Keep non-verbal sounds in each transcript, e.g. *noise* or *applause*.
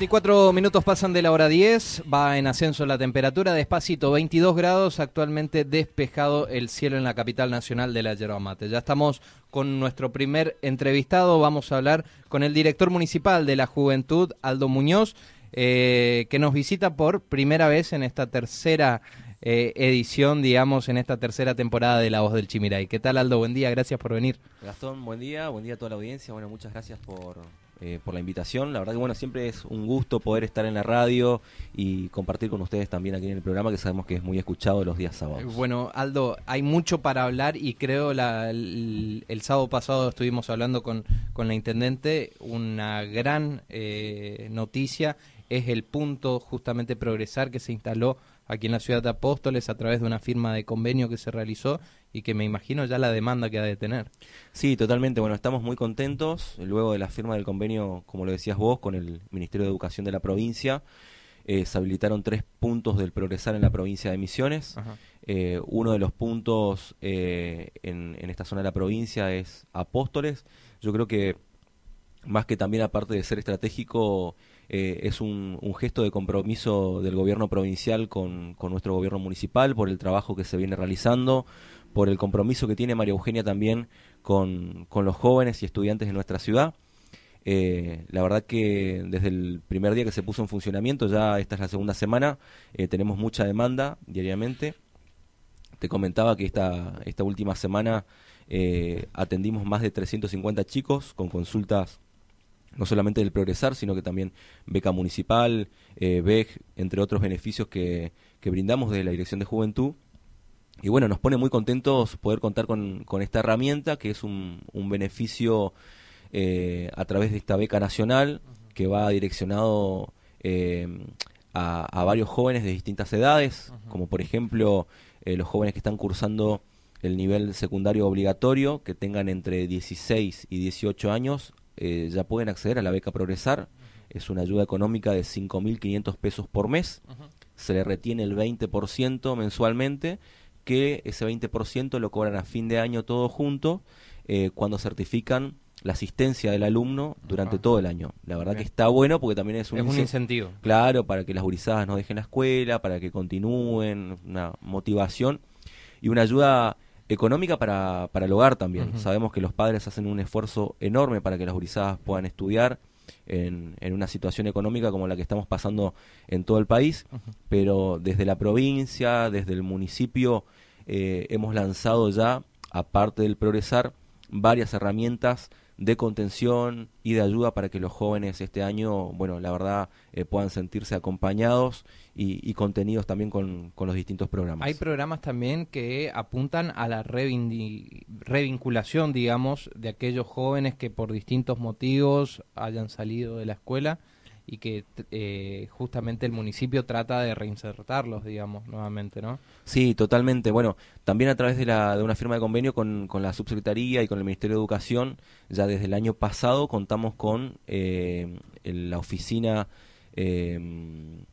44 minutos pasan de la hora 10, va en ascenso la temperatura, despacito 22 grados, actualmente despejado el cielo en la capital nacional de la yerba mate. Ya estamos con nuestro primer entrevistado, vamos a hablar con el director municipal de la juventud, Aldo Muñoz, eh, que nos visita por primera vez en esta tercera eh, edición, digamos, en esta tercera temporada de La Voz del Chimiray. ¿Qué tal Aldo? Buen día, gracias por venir. Gastón, buen día, buen día a toda la audiencia, bueno, muchas gracias por eh, por la invitación. La verdad que bueno, siempre es un gusto poder estar en la radio y compartir con ustedes también aquí en el programa que sabemos que es muy escuchado los días sábados. Bueno, Aldo, hay mucho para hablar y creo la, el, sábado pasado estuvimos hablando con, con la intendente, una gran eh, noticia es el punto justamente progresar que se instaló aquí en la ciudad de Apóstoles a través de una firma de convenio que se realizó y que me imagino ya la demanda que ha de tener. Sí, totalmente. Bueno, estamos muy contentos luego de la firma del convenio, como lo decías vos, con el Ministerio de Educación de la provincia. Eh, se habilitaron tres puntos del progresar en la provincia de Misiones. Eh, uno de los puntos eh, en, en, esta zona de la provincia es Apóstoles. Yo creo que más que también aparte de ser estratégico, es un, un, gesto de compromiso del gobierno provincial con, con, nuestro gobierno municipal por el trabajo que se viene realizando, por el compromiso que tiene María Eugenia también con, los jóvenes y estudiantes de nuestra ciudad. Eh, la verdad que desde el primer día que se puso en funcionamiento, ya esta es la segunda semana, eh, tenemos mucha demanda diariamente. Te comentaba que esta, esta última semana eh, atendimos más de 350 chicos con consultas no solamente del Progresar, sino que también beca municipal, BEG, entre otros beneficios que, que brindamos desde la Dirección de Juventud. Y bueno, nos pone muy contentos poder contar con, con esta herramienta, que es un, un beneficio eh, a través de esta beca nacional, que va direccionado eh, a, a, varios jóvenes de distintas edades, como por ejemplo eh, los jóvenes que están cursando el nivel secundario obligatorio, que tengan entre 16 y 18 años, ya pueden acceder a la beca Progresar. Es una ayuda económica de 5.500 pesos por mes. Se le retiene el 20% mensualmente que ese 20% lo cobran a fin de año todo junto eh, cuando certifican la asistencia del alumno durante todo el año. La verdad que está bueno porque también es un, incentivo. Claro, para que las gurizadas no dejen la escuela, para que continúen, una motivación y una ayuda económica para, para el hogar también. Sabemos que los padres hacen un esfuerzo enorme para que las gurizadas puedan estudiar en, en, una situación económica como la que estamos pasando en todo el país, pero desde la provincia, desde el municipio, eh, hemos lanzado ya, aparte del progresar, varias herramientas de contención y de ayuda para que los jóvenes este año, bueno, la verdad, eh, puedan sentirse acompañados y, contenidos también con, los distintos programas. Hay programas también que apuntan a la revinculación, digamos, de aquellos jóvenes que por distintos motivos hayan salido de la escuela y que eh, justamente el municipio trata de reinsertarlos, digamos, nuevamente, ¿no? Sí, totalmente. Bueno, también a través de, la, de una firma de convenio con, con la subsecretaría y con el Ministerio de Educación, ya desde el año pasado contamos con eh, la oficina, eh,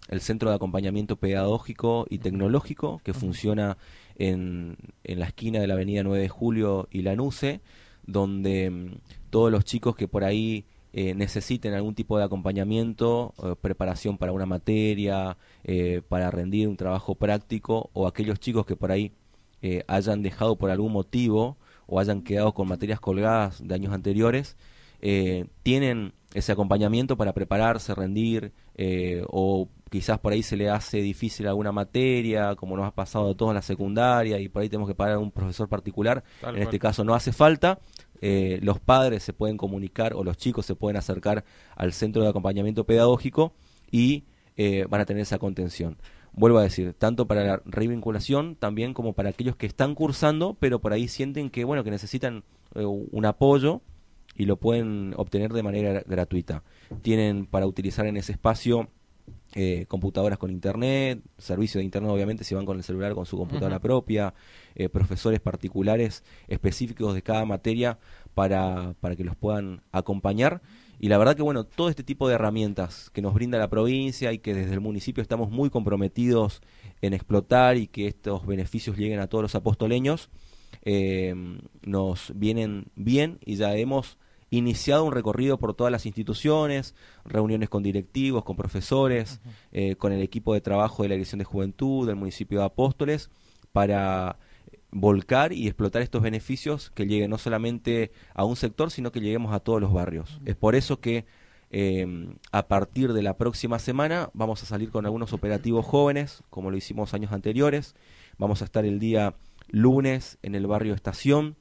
el Centro de Acompañamiento Pedagógico y Tecnológico, que funciona en, en la esquina de la Avenida 9 de Julio y la NUCE, donde mm, todos los chicos que por ahí eh, necesiten algún tipo de acompañamiento, eh, preparación para una materia, eh, para rendir un trabajo práctico, o aquellos chicos que por ahí hayan dejado por algún motivo o hayan quedado con materias colgadas de años anteriores, tienen ese acompañamiento para prepararse, rendir, o quizás por ahí se le hace difícil alguna materia, como nos ha pasado a todos en la secundaria, y por ahí tenemos que pagar a un profesor particular. en este caso no hace falta, eh, los padres se pueden comunicar o los chicos se pueden acercar al centro de acompañamiento pedagógico y eh, van a tener esa contención. Vuelvo a decir, tanto para la revinculación también como para aquellos que están cursando, pero por ahí sienten que bueno que necesitan eh, un apoyo y lo pueden obtener de manera gratuita. Tienen para utilizar en ese espacio eh, computadoras con internet, servicio de internet obviamente si van con el celular con su computadora propia, eh, profesores particulares específicos de cada materia para, para que los puedan acompañar. Y la verdad que bueno, todo este tipo de herramientas que nos brinda la provincia y que desde el municipio estamos muy comprometidos en explotar y que estos beneficios lleguen a todos los apostoleños, nos vienen bien y ya hemos iniciado un recorrido por todas las instituciones, reuniones con directivos, con profesores, con el equipo de trabajo de la Dirección de Juventud del municipio de Apóstoles, para volcar y explotar estos beneficios que lleguen no solamente a un sector, sino que lleguemos a todos los barrios. Es por eso que eh, a partir de la próxima semana vamos a salir con algunos operativos jóvenes, como lo hicimos años anteriores. Vamos a estar el día lunes en el barrio Estación,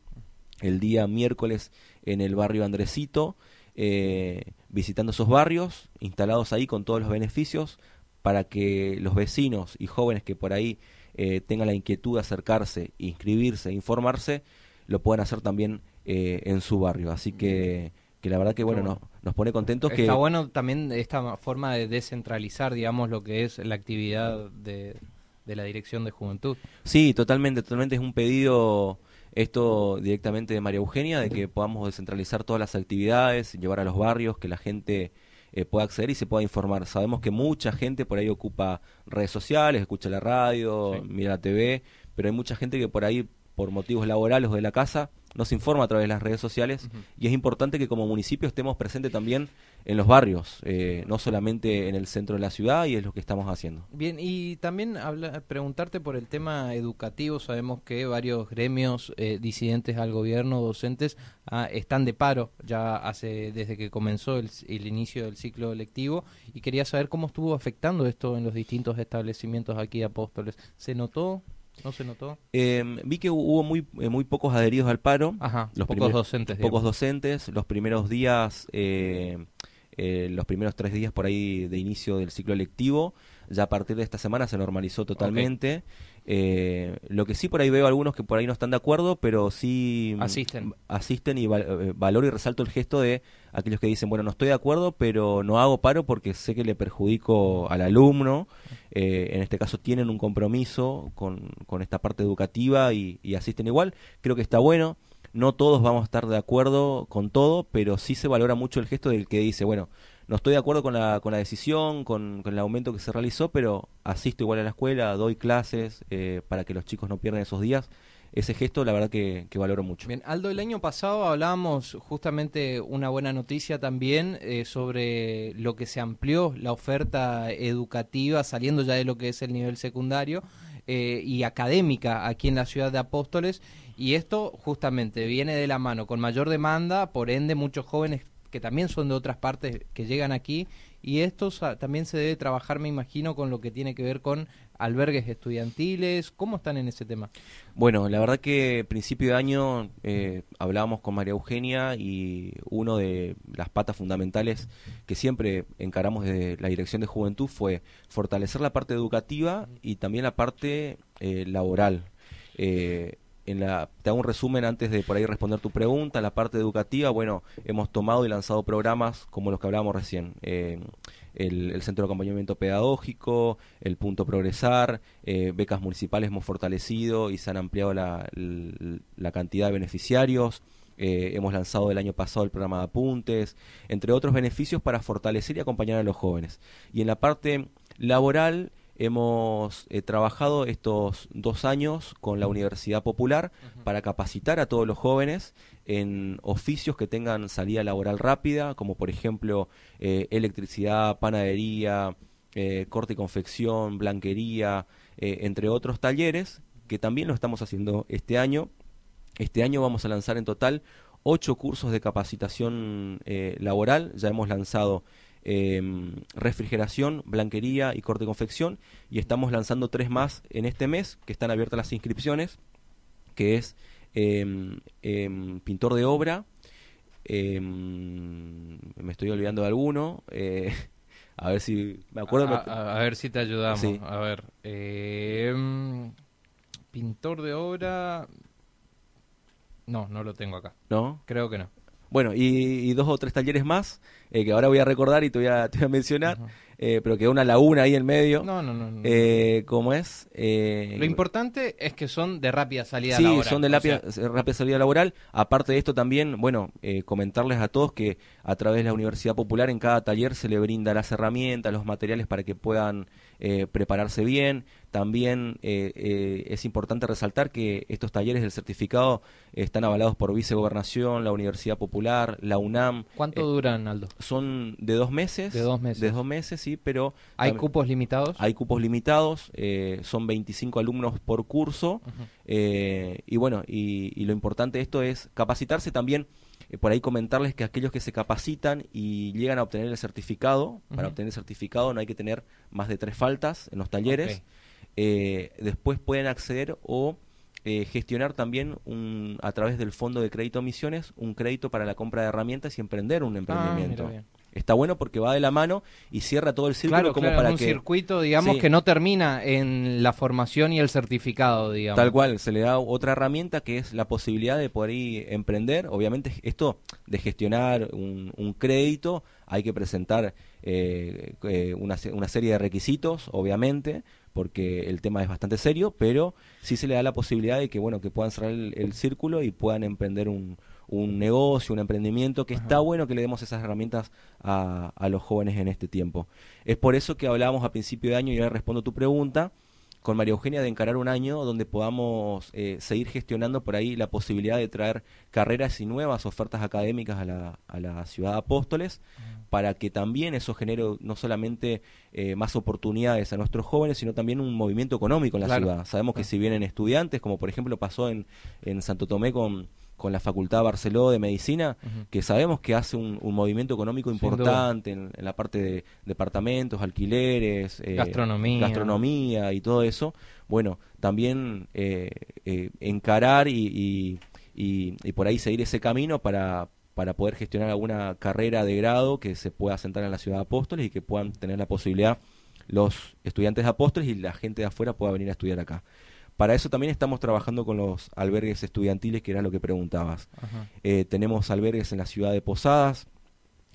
el día miércoles en el barrio Andresito, eh, visitando esos barrios, instalados ahí con todos los beneficios, para que los vecinos y jóvenes que por ahí eh, tenga la inquietud de acercarse, inscribirse, informarse, lo puedan hacer también eh, en su barrio. Así que, que la verdad que bueno, nos, nos pone contentos Está que... bueno también esta forma de descentralizar, digamos, lo que es la actividad de, de la Dirección de Juventud. Sí, totalmente, totalmente es un pedido esto directamente de María Eugenia, de que podamos descentralizar todas las actividades, llevar a los barrios, que la gente eh, pueda acceder y se pueda informar. Sabemos que mucha gente por ahí ocupa redes sociales, escucha la radio, mira la TV, pero hay mucha gente que por ahí, por motivos laborales o de la casa, nos informa a través de las redes sociales. Y es importante que como municipio estemos presentes también en los barrios, eh, no solamente en el centro de la ciudad y es lo que estamos haciendo. Bien, y también habla, preguntarte por el tema educativo, sabemos que varios gremios eh, disidentes al gobierno, docentes, ah, están de paro ya hace desde que comenzó el, el inicio del ciclo lectivo y quería saber cómo estuvo afectando esto en los distintos establecimientos aquí de Apóstoles. ¿Se notó? ¿No se notó? Eh, vi que hubo muy eh, muy pocos adheridos al paro. Ajá, los pocos docentes. Pocos docentes. Los primeros días, eh, eh, los primeros tres días por ahí de inicio del ciclo lectivo. Ya a partir de esta semana se normalizó totalmente. Eh, lo que sí por ahí veo algunos que por ahí no están de acuerdo, pero sí asisten, asisten y eh, valoro y resalto el gesto de aquellos que dicen, bueno, no estoy de acuerdo, pero no hago paro porque sé que le perjudico al alumno. Eh, en este caso tienen un compromiso con, con esta parte educativa y, y asisten igual. Creo que está bueno. No todos vamos a estar de acuerdo con todo, pero sí se valora mucho el gesto del que dice, bueno, no estoy de acuerdo con la, con la decisión, con, el aumento que se realizó, pero asisto igual a la escuela, doy clases eh, para que los chicos no pierdan esos días. Ese gesto, la verdad que, valoro mucho. Bien, Aldo, el año pasado hablábamos justamente una buena noticia también eh, sobre lo que se amplió la oferta educativa, saliendo ya de lo que es el nivel secundario eh, y académica aquí en la ciudad de Apóstoles. Y esto justamente viene de la mano con mayor demanda, por ende muchos jóvenes que también son de otras partes que llegan aquí y esto también se debe trabajar, me imagino, con lo que tiene que ver con albergues estudiantiles. ¿Cómo están en ese tema? Bueno, la verdad que principio de año eh, hablábamos con María Eugenia y uno de las patas fundamentales que siempre encaramos desde la Dirección de Juventud fue fortalecer la parte educativa y también la parte eh, laboral. Eh, en la, te hago un resumen antes de por ahí responder tu pregunta. La parte educativa, bueno, hemos tomado y lanzado programas como los que hablábamos recién. Eh, el, Centro de Acompañamiento Pedagógico, el Punto Progresar, eh, becas municipales hemos fortalecido y se han ampliado la, la, cantidad de beneficiarios. Eh, hemos lanzado el año pasado el programa de apuntes, entre otros beneficios para fortalecer y acompañar a los jóvenes. Y en la parte laboral, Hemos eh, trabajado estos dos años con la Universidad Popular para capacitar a todos los jóvenes en oficios que tengan salida laboral rápida, como por ejemplo eh, electricidad, panadería, eh, corte y confección, blanquería, entre otros talleres, que también lo estamos haciendo este año. Este año vamos a lanzar en total ocho cursos de capacitación laboral. Ya hemos lanzado Em, refrigeración, blanquería y corte de confección. Y estamos lanzando tres más en este mes, que están abiertas las inscripciones, que es em, em, pintor de obra. me estoy olvidando de alguno. Eh, *laughs* a ver si me acuerdo. A, ver si te ayudamos. A ver. pintor de obra. No, no lo tengo acá. ¿No? Creo que no. Bueno, y, dos o tres talleres más eh, que ahora voy a recordar y te voy a, *laughs* mencionar. eh, pero quedó una laguna ahí en medio. No, no, no. no. Eh, ¿Cómo es? Eh, Lo importante es que son de rápida salida sí, laboral. son de rápida, sea, rápida salida laboral. Aparte de esto también, bueno, eh, comentarles a todos que a través de la Universidad Popular en cada taller se le brinda las herramientas, los materiales para que puedan eh, prepararse bien. También eh, eh, es importante resaltar que estos talleres del certificado están avalados por Vicegobernación, la Universidad Popular, la UNAM. ¿Cuánto Eh, duran, Aldo? son de dos meses. De dos meses. De dos meses, sí, pero ¿Hay cupos limitados? hay cupos limitados, eh, son 25 alumnos por curso. Eh, y bueno, y, y lo importante de esto es capacitarse también. por ahí comentarles que aquellos que se capacitan y llegan a obtener el certificado, para obtener el certificado no hay que tener más de tres faltas en los talleres. Eh, después pueden acceder o eh, gestionar también un, a través del Fondo de Crédito Misiones un crédito para la compra de herramientas y emprender un Ah, emprendimiento. Está bueno porque va de la mano y cierra todo el círculo Claro, como claro, para un que circuito, digamos, Sí. que no termina en la formación y el certificado, digamos. Tal cual, se le da otra herramienta que es la posibilidad de poder ir emprender. Obviamente esto de gestionar un, un crédito hay que presentar eh, eh, una, una serie de requisitos, obviamente, porque el tema es bastante serio, pero sí se le da la posibilidad de que bueno que puedan cerrar el, el círculo y puedan emprender un, un negocio, un emprendimiento, que está bueno que le demos esas herramientas a, a los jóvenes en este tiempo. Es por eso que hablábamos a principio de año, y ahora respondo tu pregunta, con María Eugenia de encarar un año donde podamos eh, seguir gestionando por ahí la posibilidad de traer carreras y nuevas ofertas académicas a la, a la ciudad de Apóstoles para que también eso genere no solamente eh, más oportunidades a nuestros jóvenes, sino también un movimiento económico en la Claro. ciudad. Sabemos que si vienen estudiantes, como por ejemplo pasó en, en Santo Tomé con, con la Facultad Barceló de Medicina, que sabemos que hace un, un movimiento económico importante en, en la parte de departamentos, alquileres, eh, Gastronomía. gastronomía y todo eso. Bueno, también eh, eh, encarar y, y- y- y por ahí seguir ese camino para, para poder gestionar alguna carrera de grado que se pueda sentar en la ciudad de Apóstoles y que puedan tener la posibilidad los estudiantes de Apóstoles y la gente de afuera pueda venir a estudiar acá. Para eso también estamos trabajando con los albergues estudiantiles, que era lo que preguntabas. Eh, tenemos albergues en la ciudad de Posadas,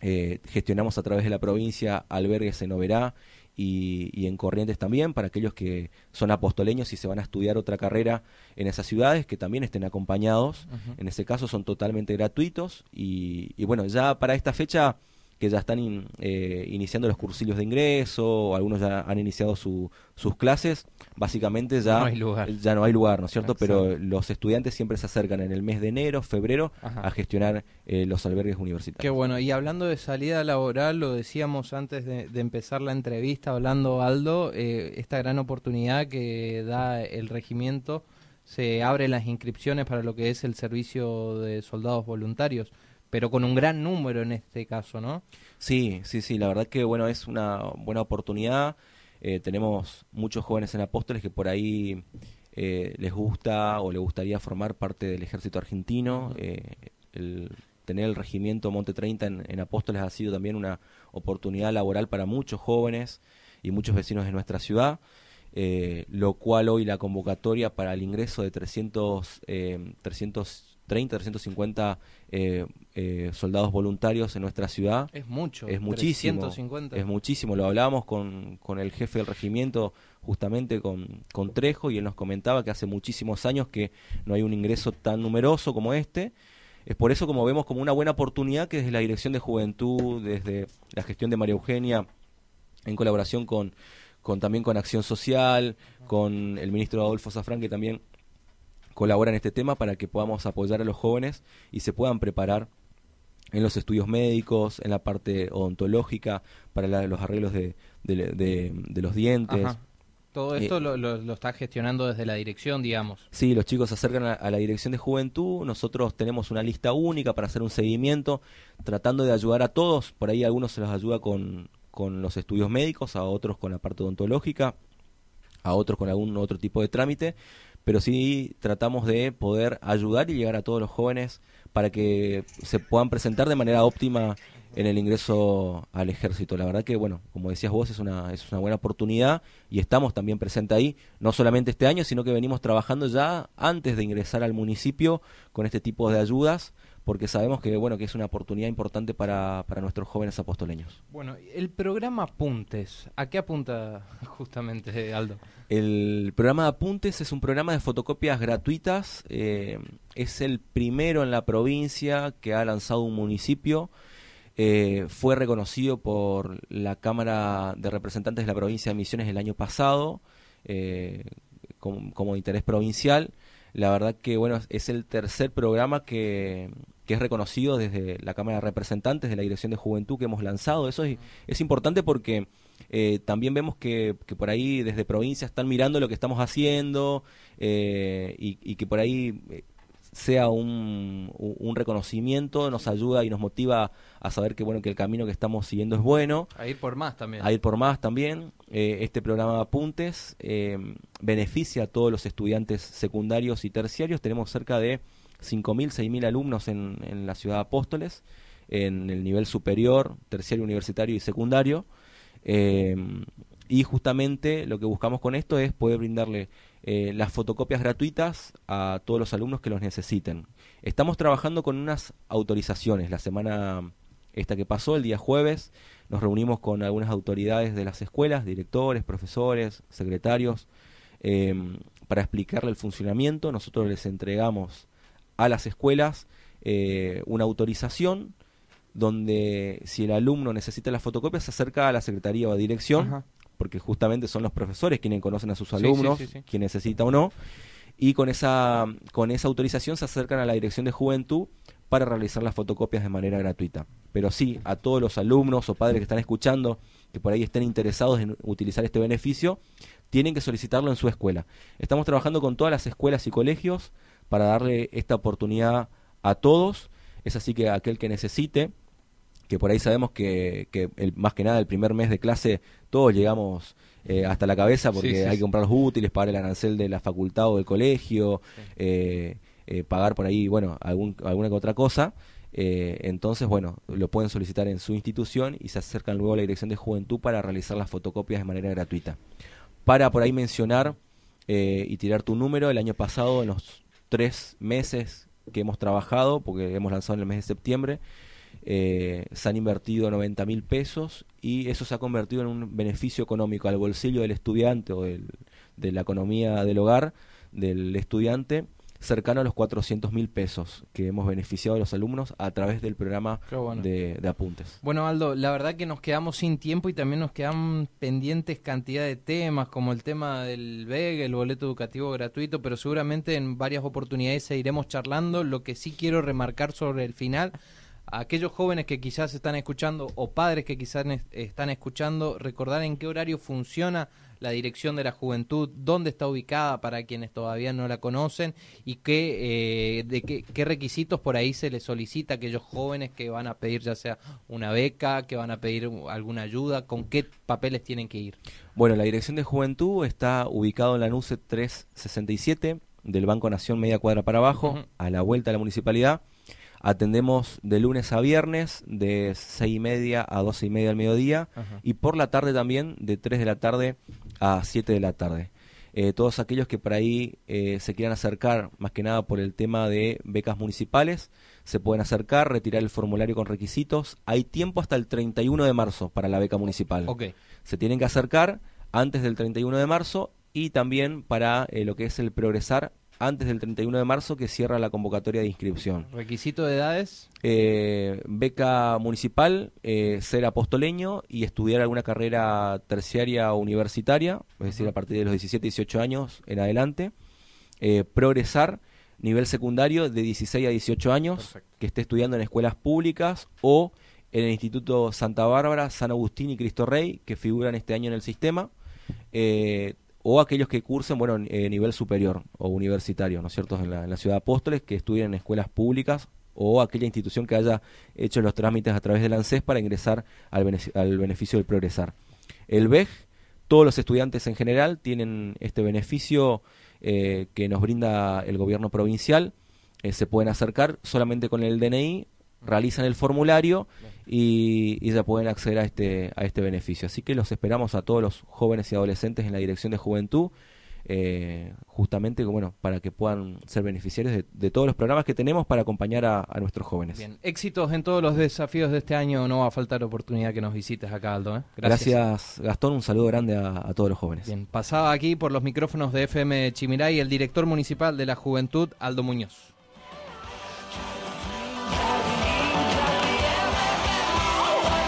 eh, gestionamos a través de la provincia albergues en Oberá y, y en Corrientes también, para aquellos que son apostoleños y se van a estudiar otra carrera en esas ciudades, que también estén acompañados. En ese caso son totalmente gratuitos y, y bueno, ya para esta fecha que ya están in- eh, iniciando los cursillos de ingreso, o algunos ya han iniciado su- sus clases, básicamente ya No hay lugar. ya no hay lugar, ¿no es cierto? Exacto. Pero los estudiantes siempre se acercan en el mes de enero, febrero, Ajá. a gestionar eh, los albergues Qué universitarios. bueno, y hablando de salida laboral, lo decíamos antes de, de empezar la entrevista, hablando Aldo, eh, esta gran oportunidad que da el regimiento, se abren las inscripciones para lo que es el servicio de soldados voluntarios, pero con un gran número en este caso, ¿no? Sí, sí, sí, la verdad que bueno, es una buena oportunidad. Eh, tenemos muchos jóvenes en Apóstoles que por ahí eh, les gusta o les gustaría formar parte del ejército argentino. Eh, tener el regimiento Monte 30 en, en Apóstoles ha sido también una oportunidad laboral para muchos jóvenes y muchos vecinos de nuestra ciudad. lo cual hoy la convocatoria para el ingreso de 300, eh, 330, 350 eh, eh, soldados voluntarios en nuestra ciudad Es mucho. es muchísimo. 350. Es muchísimo. Lo hablábamos con, con el jefe del regimiento, justamente con, con Trejo, y él nos comentaba que hace muchísimos años que no hay un ingreso tan numeroso como este. Es por eso como vemos como una buena oportunidad que desde la Dirección de Juventud, desde la gestión de María Eugenia, en colaboración con, con también con Acción Social, con el ministro Adolfo Zafrán, que también colabora en este tema para que podamos apoyar a los jóvenes y se puedan preparar en los estudios médicos, en la parte odontológica, para la- los arreglos de, de- de- de los dientes. Ajá. Todo esto Eh, lo, lo- lo está gestionando desde la dirección, digamos. Sí, los chicos se acercan a, a la dirección de juventud, nosotros tenemos una lista única para hacer un seguimiento, tratando de ayudar a todos, por ahí a algunos se los ayuda con, con los estudios médicos, a otros con la parte odontológica, a otros con algún otro tipo de trámite, pero sí tratamos de poder ayudar y llegar a todos los jóvenes para que se puedan presentar de manera óptima en el ingreso al ejército. La verdad que, bueno, como decías vos, es una, es una buena oportunidad y estamos también presentes ahí, no solamente este año, sino que venimos trabajando ya antes de ingresar al municipio con este tipo de ayudas, porque sabemos que bueno que es una oportunidad importante para, para nuestros jóvenes apostoleños. Bueno, el programa Apuntes, ¿a qué apunta *laughs* justamente Aldo? El programa Apuntes es un programa de fotocopias gratuitas, eh, es el primero en la provincia que ha lanzado un municipio. Eh, fue reconocido por la Cámara de Representantes de la provincia de Misiones el año pasado eh, como, como, interés provincial. La verdad que bueno es el tercer programa que, que, es reconocido desde la Cámara de Representantes de la Dirección de Juventud que hemos lanzado. Eso es, es importante porque eh, también vemos que, que, por ahí desde provincia están mirando lo que estamos haciendo eh, y, y, que por ahí eh, sea un, un, reconocimiento, nos ayuda y nos motiva a saber que bueno que el camino que estamos siguiendo es bueno. A ir por más también. A ir por más también. Eh, este programa de apuntes beneficia a todos los estudiantes secundarios y terciarios. Tenemos cerca de 5.000, 6.000 alumnos en, en la ciudad de Apóstoles, en el nivel superior, terciario, universitario y secundario. Eh, y justamente lo que buscamos con esto es poder brindarle eh, las fotocopias gratuitas a todos los alumnos que los necesiten. Estamos trabajando con unas autorizaciones. La semana esta que pasó, el día jueves, nos reunimos con algunas autoridades de las escuelas, directores, profesores, secretarios, eh, para explicarle el funcionamiento. Nosotros les entregamos a las escuelas eh, una autorización donde si el alumno necesita las fotocopias se acerca a la secretaría o a dirección Ajá porque justamente son los profesores quienes conocen a sus alumnos, sí, sí, sí, quién necesita o no, y con esa, con esa autorización se acercan a la Dirección de Juventud para realizar las fotocopias de manera gratuita. Pero sí, a todos los alumnos o padres que están escuchando, que por ahí estén interesados en utilizar este beneficio, tienen que solicitarlo en su escuela. Estamos trabajando con todas las escuelas y colegios para darle esta oportunidad a todos. Es así que aquel que necesite que por ahí sabemos que, que el, más que nada el primer mes de clase todos llegamos eh, hasta la cabeza porque sí, sí, hay que comprar los útiles, pagar el arancel de la facultad o del colegio, eh, eh, pagar por ahí, bueno, algún, alguna que otra cosa. Entonces, bueno, lo pueden solicitar en su institución y se acercan luego a la Dirección de Juventud para realizar las fotocopias de manera gratuita. Para por ahí mencionar y tirar tu número, el año pasado, en los tres meses que hemos trabajado, porque hemos lanzado en el mes de septiembre, eh, se han invertido 90 mil pesos y eso se ha convertido en un beneficio económico al bolsillo del estudiante o del, de la economía del hogar del estudiante cercano a los 400 mil pesos que hemos beneficiado a los alumnos a través del programa bueno. de, de, apuntes. Bueno, Aldo, la verdad que nos quedamos sin tiempo y también nos quedan pendientes cantidad de temas, como el tema del BEG, el boleto educativo gratuito, pero seguramente en varias oportunidades seguiremos charlando. Lo que sí quiero remarcar sobre el final a aquellos jóvenes que quizás están escuchando o padres que quizás están escuchando, recordar en qué horario funciona la Dirección de la Juventud, dónde está ubicada para quienes todavía no la conocen y qué, eh, de qué, qué, requisitos por ahí se les solicita a aquellos jóvenes que van a pedir ya sea una beca, que van a pedir alguna ayuda, con qué papeles tienen que ir. Bueno, la Dirección de Juventud está ubicado en la NUCE 367 del Banco Nación media cuadra para abajo, uh -huh. a la vuelta de la municipalidad. Atendemos de lunes a viernes, de seis y media a doce y media al mediodía, Ajá. y por la tarde también, de 3 de la tarde a 7 de la tarde. Eh, todos aquellos que por ahí eh, se quieran acercar, más que nada por el tema de becas municipales, se pueden acercar, retirar el formulario con requisitos. Hay tiempo hasta el 31 de marzo para la beca municipal. Okay. Se tienen que acercar antes del 31 de marzo y también para eh, lo que es el progresar antes del 31 de marzo que cierra la convocatoria de inscripción. ¿Requisito de edades? Eh, beca municipal, eh, ser apostoleño y estudiar alguna carrera terciaria o universitaria, es decir, a partir de los 17, 18 años en adelante. Eh, progresar, nivel secundario de 16 a 18 años, Perfecto. que esté estudiando en escuelas públicas o en el Instituto Santa Bárbara, San Agustín y Cristo Rey, que figuran este año en el sistema. Eh, o aquellos que cursen, bueno, eh, nivel superior o universitario, ¿no es cierto?, en la, ciudad de Apóstoles, que estudien en escuelas públicas o aquella institución que haya hecho los trámites a través del ANSES para ingresar al, beneficio, al beneficio del progresar. El BEG, todos los estudiantes en general tienen este beneficio eh, que nos brinda el gobierno provincial, eh, se pueden acercar solamente con el DNI realizan el formulario y, y, ya pueden acceder a este, a este beneficio. Así que los esperamos a todos los jóvenes y adolescentes en la Dirección de Juventud. eh, justamente bueno, para que puedan ser beneficiarios de, todos los programas que tenemos para acompañar a, nuestros jóvenes. Bien, éxitos en todos los desafíos de este año, no va a faltar oportunidad que nos visites acá, Aldo. ¿eh? Gracias. Gastón, un saludo grande a, todos los jóvenes. Bien, pasaba aquí por los micrófonos de FM Chimiray el director municipal de la Juventud, Aldo Muñoz.